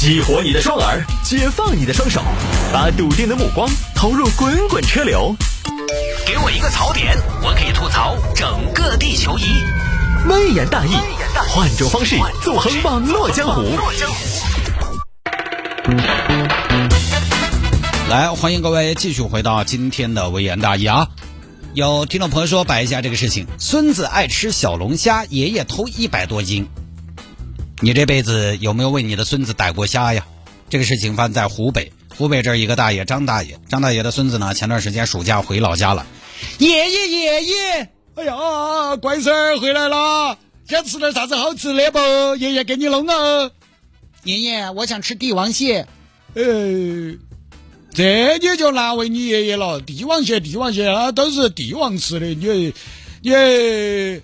激活你的双耳，解放你的双手，把笃定的目光投入滚滚车流。给我一个槽点，我可以吐槽整个地球仪。微言大义，换种方式纵横网络江湖。来，欢迎各位继续回到今天的微言大义啊！有听众朋友说摆一下这个事情：孙子爱吃小龙虾，爷爷偷一百多斤。你这辈子有没有为你的孙子逮过虾呀？这个事情发生在湖北，湖北这儿一个大爷张大爷，张大爷的孙子呢，前段时间暑假回老家了。爷爷爷爷，哎呀，乖孙儿回来了，想吃点啥子好吃的不？爷爷给你弄啊。爷爷，我想吃帝王蟹。呃，这你就难为你爷爷了。帝王蟹，帝王蟹啊，都是帝王吃的。你，你，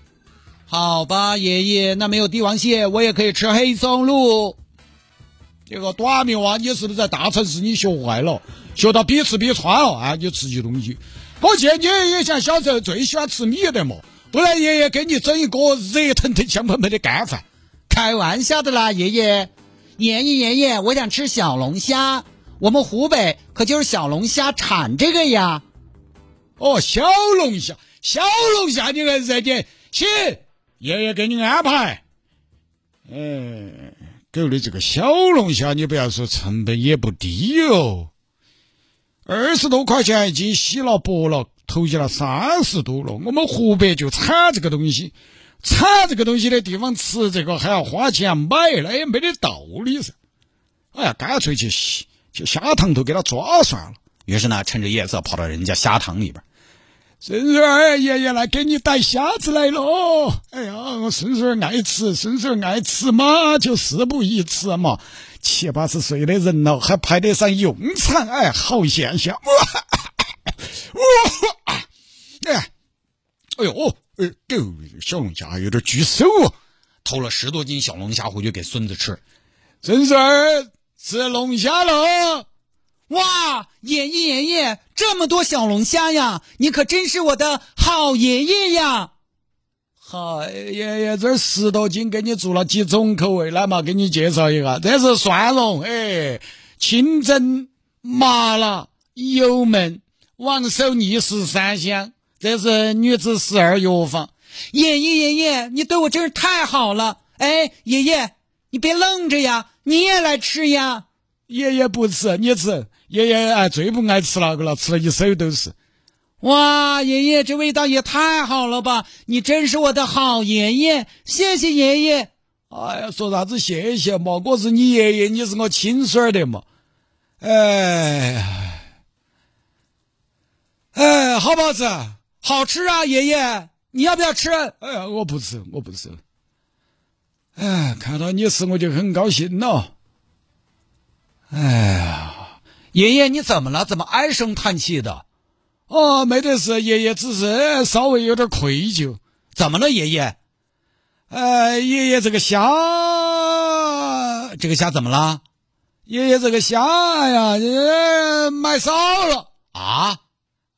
好吧，爷爷，那没有帝王蟹，我也可以吃黑松露。这个短命娃，你是不是在大城市你学坏了，学到比吃比穿了啊？你吃起东西，我见你爷爷像小时候最喜欢吃米的嘛，不然爷爷给你整一锅热腾腾、香喷喷的干饭。开玩笑的啦，爷爷，爷爷爷爷，我想吃小龙虾。我们湖北可就是小龙虾产这个呀。哦，小龙虾，小龙虾你还热点，行，爷爷给你安排。嗯。狗的这个小龙虾，你不要说成本也不低哦，二十多块钱一斤，洗了剥了，投进了三十多了。我们湖北就产这个东西，产这个东西的地方吃这个还要花钱买，那也没得道理噻。哎呀，干脆去去虾塘头给他抓算了。于是呢，趁着夜色跑到人家虾塘里边。孙孙儿，爷爷来给你带虾子来了。哎呀，我孙孙儿爱吃，孙孙儿爱吃嘛，就事不宜迟嘛。七八十岁的人了，还派得上用场，哎，好现象。哇，哎，哎呦，哎，狗小龙虾有点拘手，偷了十多斤小龙虾回去给孙子吃。孙孙儿吃龙虾了。哇，爷爷爷爷，这么多小龙虾呀！你可真是我的好爷爷呀！好，爷爷，这十多斤给你做了几种口味，来嘛，给你介绍一下。这是蒜蓉，哎，清蒸、麻辣、油焖、王守义十三香。这是女子十二药房。爷爷爷爷，你对我真是太好了！哎，爷爷，你别愣着呀，你也来吃呀！爷爷不吃，你吃。爷爷哎，最不爱吃那个了，吃了一手都是。哇，爷爷这味道也太好了吧！你真是我的好爷爷，谢谢爷爷。哎呀，说啥子谢谢嘛？我是你爷爷，你是我亲孙儿的嘛。哎，哎，好不好吃？好吃啊，爷爷，你要不要吃？哎呀，我不吃，我不吃。哎，看到你吃我就很高兴了。哎呀。爷爷，你怎么了？怎么唉声叹气的？哦，没得事，爷爷只是稍微有点愧疚。怎么了，爷爷？呃，爷爷这个虾，这个虾怎么了？爷爷这个虾呀，买少了啊！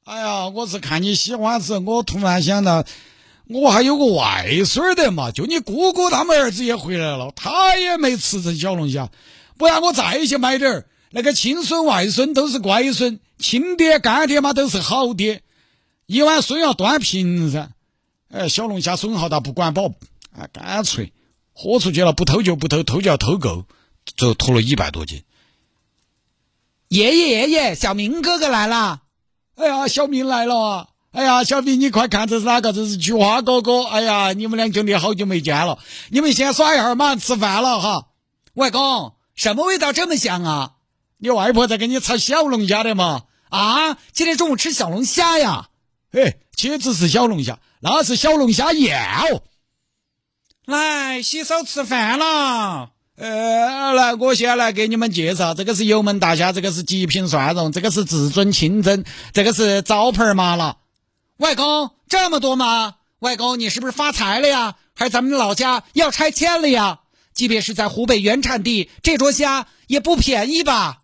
哎呀，我是看你喜欢吃，我突然想到，我还有个外孙儿的嘛，就你姑姑他们儿子也回来了，他也没吃成小龙虾，不然我再去买点儿。那个亲孙外孙都是乖孙，亲爹干爹嘛都是好爹，一碗水要端平噻。哎，小龙虾损耗大不管饱，啊，干脆豁出去了，不偷就不偷，偷就要偷够，最后偷了一百多斤。爷爷爷爷，小明哥哥来了！哎呀，小明来了啊！哎呀，小明你快看这是哪个？这是菊花哥哥！哎呀，你们两兄弟好久没见了，你们先耍一会儿，马上吃饭了哈。外公，什么味道这么香啊？你外婆在给你炒小龙虾的嘛？啊，今天中午吃小龙虾呀？哎，岂止是小龙虾，那是小龙虾宴哦。来洗手吃饭了。呃，来，我先来给你们介绍，这个是油焖大虾，这个是极品蒜蓉，这个是至尊清蒸，这个是招牌麻辣。外公，这么多吗？外公，你是不是发财了呀？还是咱们老家要拆迁了呀？即便是在湖北原产地，这桌虾也不便宜吧？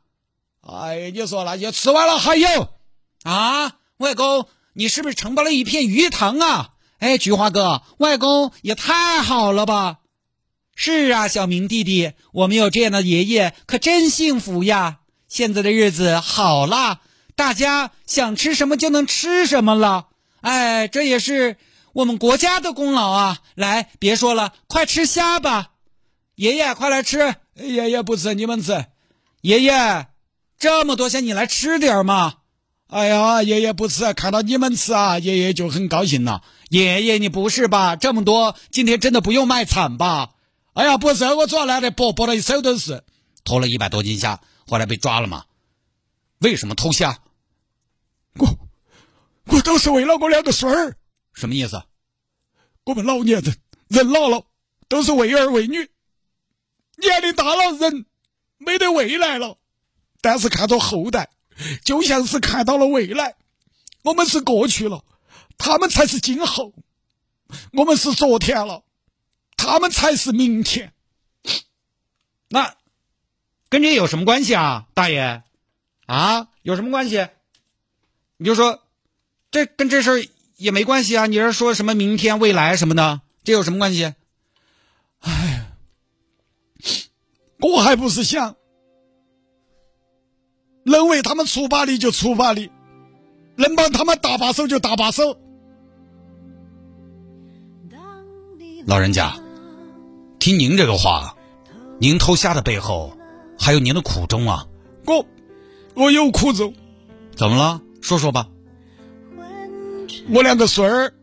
哎，你说那些吃完了还有啊？外公，你是不是承包了一片鱼塘啊？哎，菊花哥，外公也太好了吧！是啊，小明弟弟，我们有这样的爷爷可真幸福呀！现在的日子好啦，大家想吃什么就能吃什么了。哎，这也是我们国家的功劳啊！来，别说了，快吃虾吧，爷爷，快来吃。爷爷不吃，你们吃。爷爷，这么多虾，你来吃点嘛。哎呀，爷爷不吃，看到你们吃啊，爷爷就很高兴了。爷爷，你不是吧？这么多，今天真的不用卖惨吧？哎呀，不是，我主要来的剥，剥了一手都是。偷了一百多斤虾，后来被抓了嘛？为什么偷虾？我，我都是为了我两个孙儿。什么意思？我们老年人，人老了都是为儿为女，年龄大了人没得未来了，但是看着后代，就像是看到了未来。我们是过去了，他们才是今后。我们是昨天了。他们才是明天，那跟这有什么关系啊，大爷？啊，有什么关系？你就说，这跟这事儿也没关系啊。你是说什么明天、未来什么的，这有什么关系？哎，我还不是想能为他们出把力就出把力，能帮他们搭把手就搭把手。老人家。听您这个话，您偷虾的背后还有您的苦衷啊！我我有苦衷，怎么了？说说吧。我两个孙儿，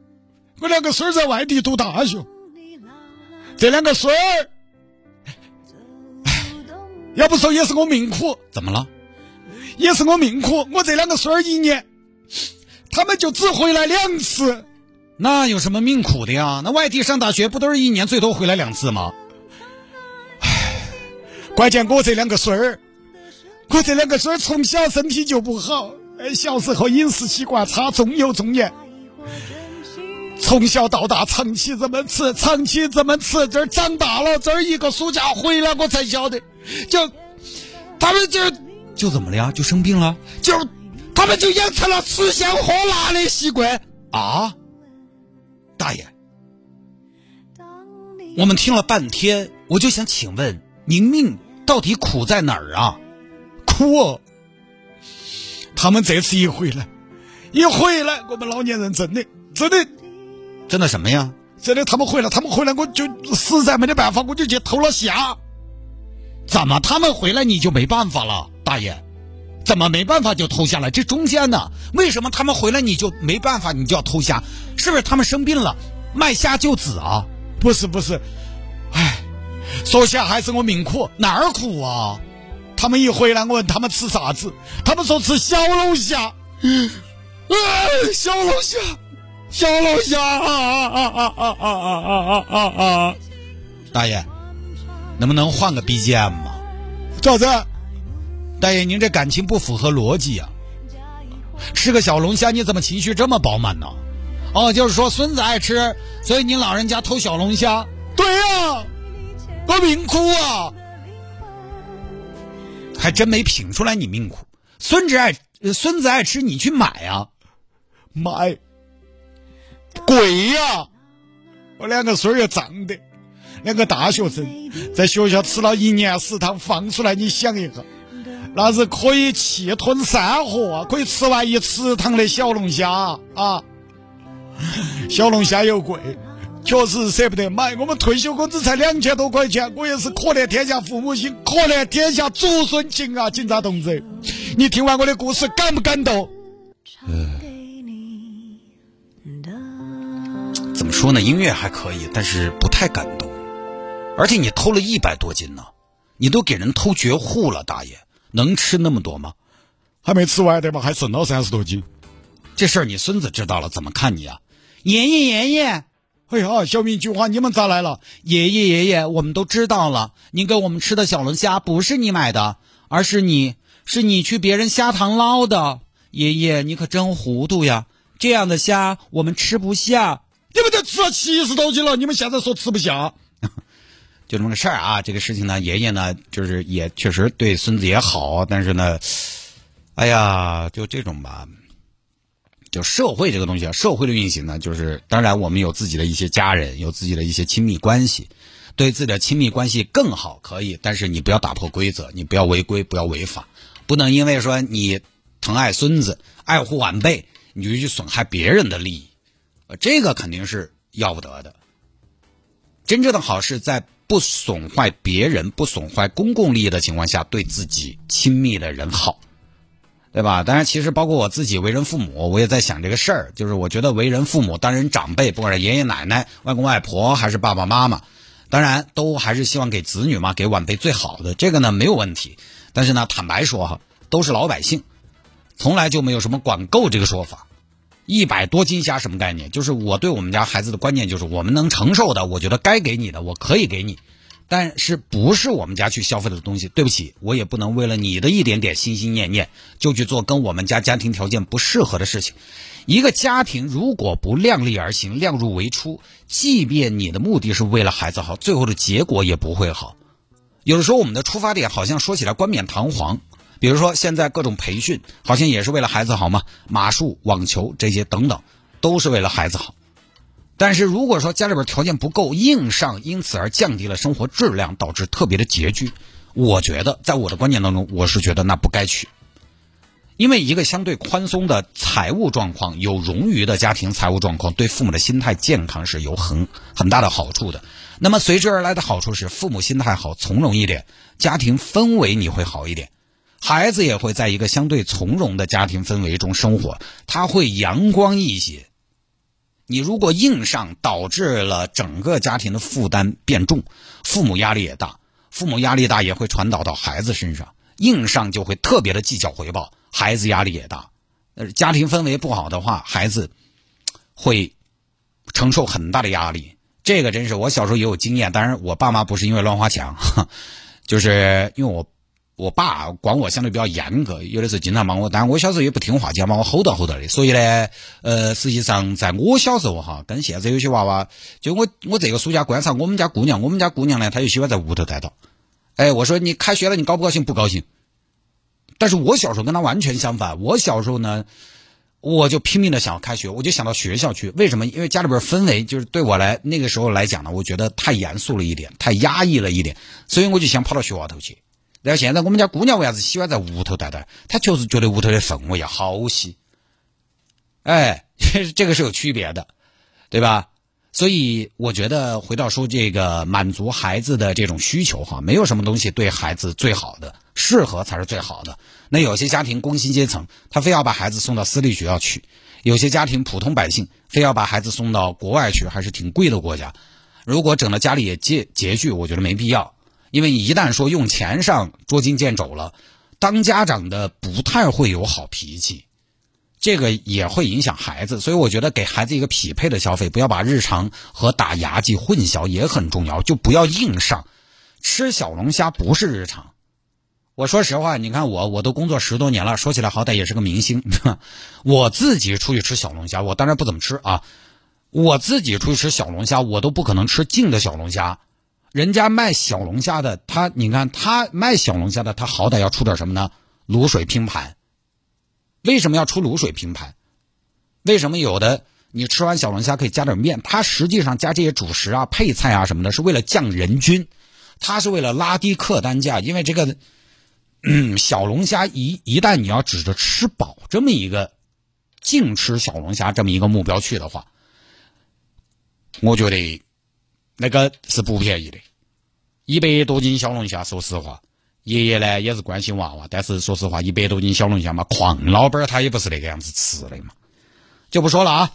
我两个孙儿在外地读大学，这两个孙儿，要不说也是我命苦。怎么了？也是我命苦。我这两个孙儿一年，他们就只回来两次。那有什么命苦的呀？那外地上大学不都是一年最多回来两次吗？唉，关键我这两个孙儿，我这两个孙儿从小身体就不好，小时候饮食习惯差，重油重盐，从小到大长期这么吃，长期这么吃，这儿长大了，这儿一个暑假回来我才晓得，就他们就就怎么了呀？就生病了？就他们就养成了吃香喝辣的习惯啊！大爷，我们听了半天，我就想请问，您命到底苦在哪儿啊？苦！他们这次一回来，一回来，我们老年人真的真的真的什么呀？真的，他们回来，他们回来，我就实在没得办法，我就去偷了虾。怎么他们回来你就没办法了，大爷？怎么没办法就偷虾了？这中间呢？为什么他们回来你就没办法？你就要偷虾？是不是他们生病了，卖虾救子啊？不是不是，哎，说起来还是我命苦，哪儿苦啊？他们一回来，我问他们吃啥子，他们说吃小龙虾。嗯，小龙虾，小龙虾啊啊啊啊啊啊啊啊啊！大爷，能不能换个 BGM 嘛？咋子？大爷，您这感情不符合逻辑啊！吃个小龙虾，你怎么情绪这么饱满呢？哦，就是说孙子爱吃，所以您老人家偷小龙虾。对呀，我命苦啊！还真没品出来你命苦。孙子爱，孙子爱吃，你去买啊，买贵呀！我两个孙儿也长得，两个大学生，在学校吃了一年食堂，放出来你想一下。那是可以气吞山河，可以吃完一池塘的小龙虾啊！小龙虾又贵，确实舍不得买。我们退休工资才两千多块钱，我也是可怜天下父母心，可怜天下祖孙情啊！警察同志，你听完我的故事感不感动？怎么说呢？音乐还可以，但是不太感动。而且你偷了一百多斤呢，你都给人偷绝户了，大爷。能吃那么多吗？还没吃完对吧？还剩了三十多斤。这事儿你孙子知道了怎么看你啊？爷爷爷爷，哎呀，小明菊花，你们咋来了？爷爷爷爷，我们都知道了。您给我们吃的小龙虾不是你买的，而是你是你去别人虾塘捞的。爷爷，你可真糊涂呀！这样的虾我们吃不下。你们都吃了七十多斤了，你们现在说吃不下？就这么个事儿啊，这个事情呢，爷爷呢，就是也确实对孙子也好，但是呢，哎呀，就这种吧，就社会这个东西啊，社会的运行呢，就是当然我们有自己的一些家人，有自己的一些亲密关系，对自己的亲密关系更好，可以，但是你不要打破规则，你不要违规，不要违法，不能因为说你疼爱孙子、爱护晚辈，你就去损害别人的利益，呃，这个肯定是要不得的。真正的好是在不损坏别人、不损坏公共利益的情况下，对自己亲密的人好，对吧？当然，其实包括我自己为人父母，我也在想这个事儿。就是我觉得为人父母，当人长辈，不管是爷爷奶奶、外公外婆，还是爸爸妈妈，当然都还是希望给子女嘛，给晚辈最好的。这个呢没有问题。但是呢，坦白说哈，都是老百姓，从来就没有什么管够这个说法。一百多斤虾什么概念？就是我对我们家孩子的观念就是，我们能承受的，我觉得该给你的，我可以给你，但是不是我们家去消费的东西，对不起，我也不能为了你的一点点心心念念，就去做跟我们家家庭条件不适合的事情。一个家庭如果不量力而行，量入为出，即便你的目的是为了孩子好，最后的结果也不会好。有的时候我们的出发点好像说起来冠冕堂皇。比如说，现在各种培训好像也是为了孩子好嘛，马术、网球这些等等，都是为了孩子好。但是如果说家里边条件不够，硬上，因此而降低了生活质量，导致特别的拮据，我觉得在我的观念当中，我是觉得那不该去。因为一个相对宽松的财务状况，有冗余的家庭财务状况，对父母的心态健康是有很很大的好处的。那么随之而来的好处是，父母心态好，从容一点，家庭氛围你会好一点。孩子也会在一个相对从容的家庭氛围中生活，他会阳光一些。你如果硬上，导致了整个家庭的负担变重，父母压力也大，父母压力大也会传导到孩子身上，硬上就会特别的计较回报，孩子压力也大。呃，家庭氛围不好的话，孩子会承受很大的压力。这个真是我小时候也有经验，当然我爸妈不是因为乱花钱，就是因为我。我爸管我相对比较严格，有的时候经常骂我，但我小时候也不听话，经常把我吼到吼到的。所以呢，呃，实际上在我小时候哈，跟现在有些娃娃，就我我这个暑假观察我们家姑娘，我们家姑娘呢，她就喜欢在屋头待到。哎，我说你开学了，你高不高兴？不高兴。但是我小时候跟她完全相反，我小时候呢，我就拼命的想要开学，我就想到学校去。为什么？因为家里边氛围就是对我来那个时候来讲呢，我觉得太严肃了一点，太压抑了一点，所以我就想跑到学校头去。然后现在我们家姑娘为啥子喜欢在屋头待待？她确实觉得屋头的氛围要好些。哎，这个是有区别的，对吧？所以我觉得回到说这个满足孩子的这种需求哈，没有什么东西对孩子最好的，适合才是最好的。那有些家庭工薪阶层，他非要把孩子送到私立学校去；有些家庭普通百姓，非要把孩子送到国外去，还是挺贵的国家。如果整的家里也拮拮据，我觉得没必要。因为一旦说用钱上捉襟见肘了，当家长的不太会有好脾气，这个也会影响孩子。所以我觉得给孩子一个匹配的消费，不要把日常和打牙祭混淆也很重要。就不要硬上，吃小龙虾不是日常。我说实话，你看我我都工作十多年了，说起来好歹也是个明星。我自己出去吃小龙虾，我当然不怎么吃啊。我自己出去吃小龙虾，我都不可能吃净的小龙虾。人家卖小龙虾的，他你看他卖小龙虾的，他好歹要出点什么呢？卤水拼盘。为什么要出卤水拼盘？为什么有的你吃完小龙虾可以加点面？它实际上加这些主食啊、配菜啊什么的，是为了降人均，它是为了拉低客单价。因为这个小龙虾一一旦你要指着吃饱这么一个净吃小龙虾这么一个目标去的话，我觉得。那个是不便宜的，一百多斤小龙虾，说实话，爷爷呢也是关心娃娃，但是说实话，一百多斤小龙虾嘛，矿老板他也不是那个样子吃的嘛，就不说了啊。